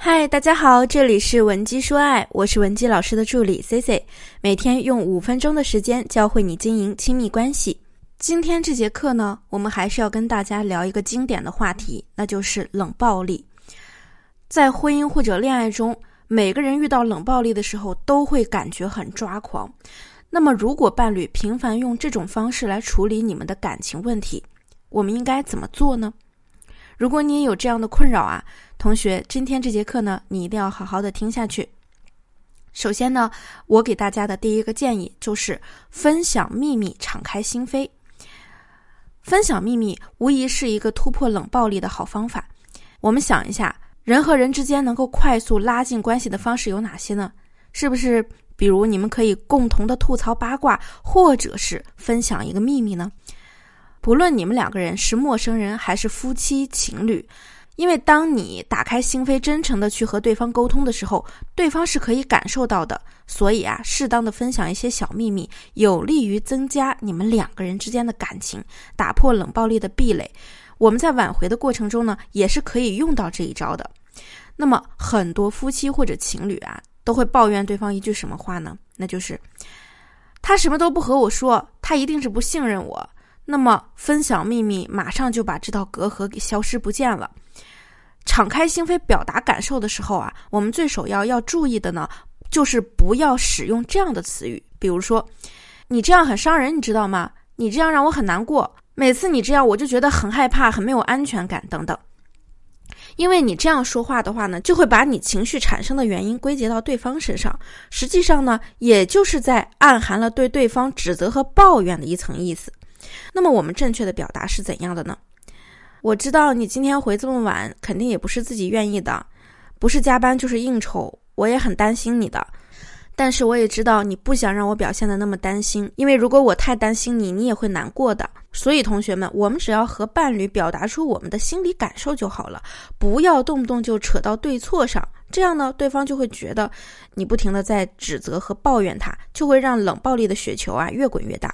嗨，大家好，这里是文姬说爱，我是文姬老师的助理 C C，每天用五分钟的时间教会你经营亲密关系。今天这节课呢，我们还是要跟大家聊一个经典的话题，那就是冷暴力。在婚姻或者恋爱中，每个人遇到冷暴力的时候都会感觉很抓狂。那么，如果伴侣频繁用这种方式来处理你们的感情问题，我们应该怎么做呢？如果你也有这样的困扰啊，同学，今天这节课呢，你一定要好好的听下去。首先呢，我给大家的第一个建议就是分享秘密，敞开心扉。分享秘密无疑是一个突破冷暴力的好方法。我们想一下，人和人之间能够快速拉近关系的方式有哪些呢？是不是比如你们可以共同的吐槽八卦，或者是分享一个秘密呢？不论你们两个人是陌生人还是夫妻情侣，因为当你打开心扉、真诚的去和对方沟通的时候，对方是可以感受到的。所以啊，适当的分享一些小秘密，有利于增加你们两个人之间的感情，打破冷暴力的壁垒。我们在挽回的过程中呢，也是可以用到这一招的。那么，很多夫妻或者情侣啊，都会抱怨对方一句什么话呢？那就是他什么都不和我说，他一定是不信任我。那么，分享秘密马上就把这道隔阂给消失不见了。敞开心扉表达感受的时候啊，我们最首要要注意的呢，就是不要使用这样的词语，比如说“你这样很伤人”，你知道吗？“你这样让我很难过”，每次你这样我就觉得很害怕，很没有安全感等等。因为你这样说话的话呢，就会把你情绪产生的原因归结到对方身上，实际上呢，也就是在暗含了对对方指责和抱怨的一层意思。那么我们正确的表达是怎样的呢？我知道你今天回这么晚，肯定也不是自己愿意的，不是加班就是应酬，我也很担心你的。但是我也知道你不想让我表现的那么担心，因为如果我太担心你，你也会难过的。所以同学们，我们只要和伴侣表达出我们的心理感受就好了，不要动不动就扯到对错上，这样呢，对方就会觉得你不停的在指责和抱怨他，就会让冷暴力的雪球啊越滚越大。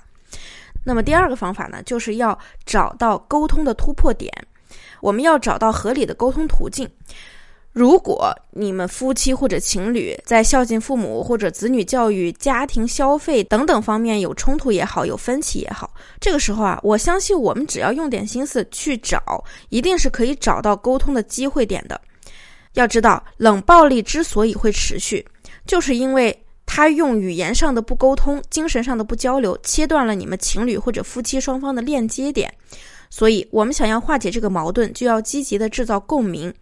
那么第二个方法呢，就是要找到沟通的突破点。我们要找到合理的沟通途径。如果你们夫妻或者情侣在孝敬父母或者子女教育、家庭消费等等方面有冲突也好，有分歧也好，这个时候啊，我相信我们只要用点心思去找，一定是可以找到沟通的机会点的。要知道，冷暴力之所以会持续，就是因为。他用语言上的不沟通，精神上的不交流，切断了你们情侣或者夫妻双方的链接点。所以，我们想要化解这个矛盾，就要积极的制造共鸣，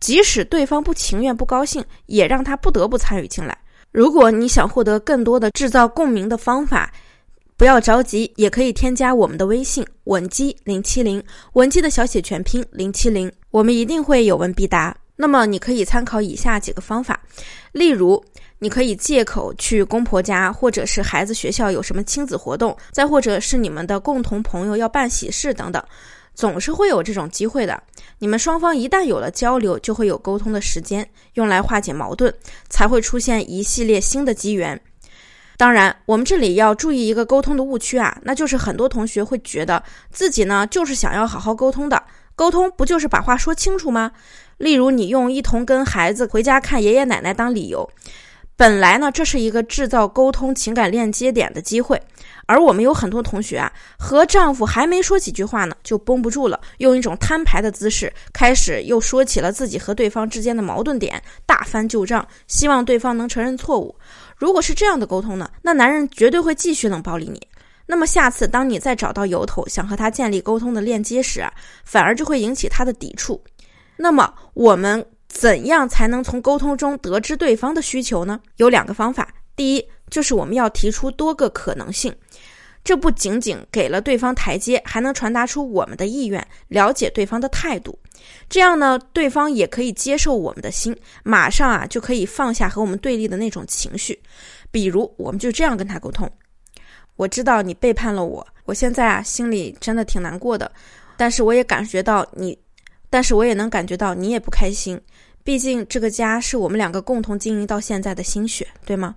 即使对方不情愿、不高兴，也让他不得不参与进来。如果你想获得更多的制造共鸣的方法，不要着急，也可以添加我们的微信文姬零七零，文姬的小写全拼零七零，我们一定会有问必答。那么，你可以参考以下几个方法，例如。你可以借口去公婆家，或者是孩子学校有什么亲子活动，再或者是你们的共同朋友要办喜事等等，总是会有这种机会的。你们双方一旦有了交流，就会有沟通的时间，用来化解矛盾，才会出现一系列新的机缘。当然，我们这里要注意一个沟通的误区啊，那就是很多同学会觉得自己呢就是想要好好沟通的，沟通不就是把话说清楚吗？例如，你用一同跟孩子回家看爷爷奶奶当理由。本来呢，这是一个制造沟通情感链接点的机会，而我们有很多同学啊，和丈夫还没说几句话呢，就绷不住了，用一种摊牌的姿势，开始又说起了自己和对方之间的矛盾点，大翻旧账，希望对方能承认错误。如果是这样的沟通呢，那男人绝对会继续冷暴力你。那么下次当你再找到由头，想和他建立沟通的链接时啊，反而就会引起他的抵触。那么我们。怎样才能从沟通中得知对方的需求呢？有两个方法。第一，就是我们要提出多个可能性，这不仅仅给了对方台阶，还能传达出我们的意愿，了解对方的态度。这样呢，对方也可以接受我们的心，马上啊就可以放下和我们对立的那种情绪。比如，我们就这样跟他沟通：我知道你背叛了我，我现在啊心里真的挺难过的，但是我也感觉到你。但是我也能感觉到你也不开心，毕竟这个家是我们两个共同经营到现在的心血，对吗？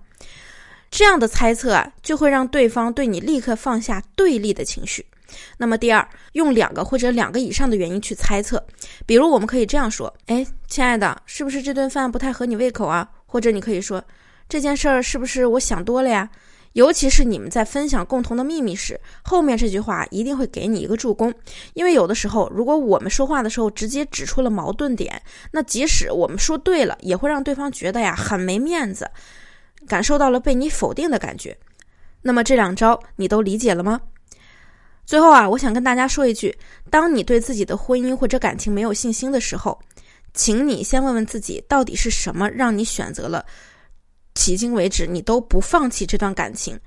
这样的猜测啊，就会让对方对你立刻放下对立的情绪。那么第二，用两个或者两个以上的原因去猜测，比如我们可以这样说：哎，亲爱的，是不是这顿饭不太合你胃口啊？或者你可以说，这件事儿是不是我想多了呀？尤其是你们在分享共同的秘密时，后面这句话一定会给你一个助攻，因为有的时候，如果我们说话的时候直接指出了矛盾点，那即使我们说对了，也会让对方觉得呀很没面子，感受到了被你否定的感觉。那么这两招你都理解了吗？最后啊，我想跟大家说一句：当你对自己的婚姻或者感情没有信心的时候，请你先问问自己，到底是什么让你选择了？迄今为止，你都不放弃这段感情，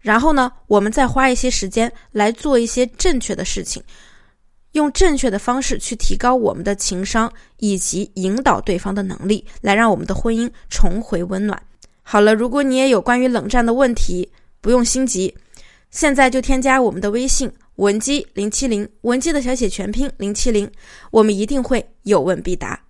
然后呢，我们再花一些时间来做一些正确的事情，用正确的方式去提高我们的情商，以及引导对方的能力，来让我们的婚姻重回温暖。好了，如果你也有关于冷战的问题，不用心急，现在就添加我们的微信文姬零七零，文姬的小写全拼零七零，我们一定会有问必答。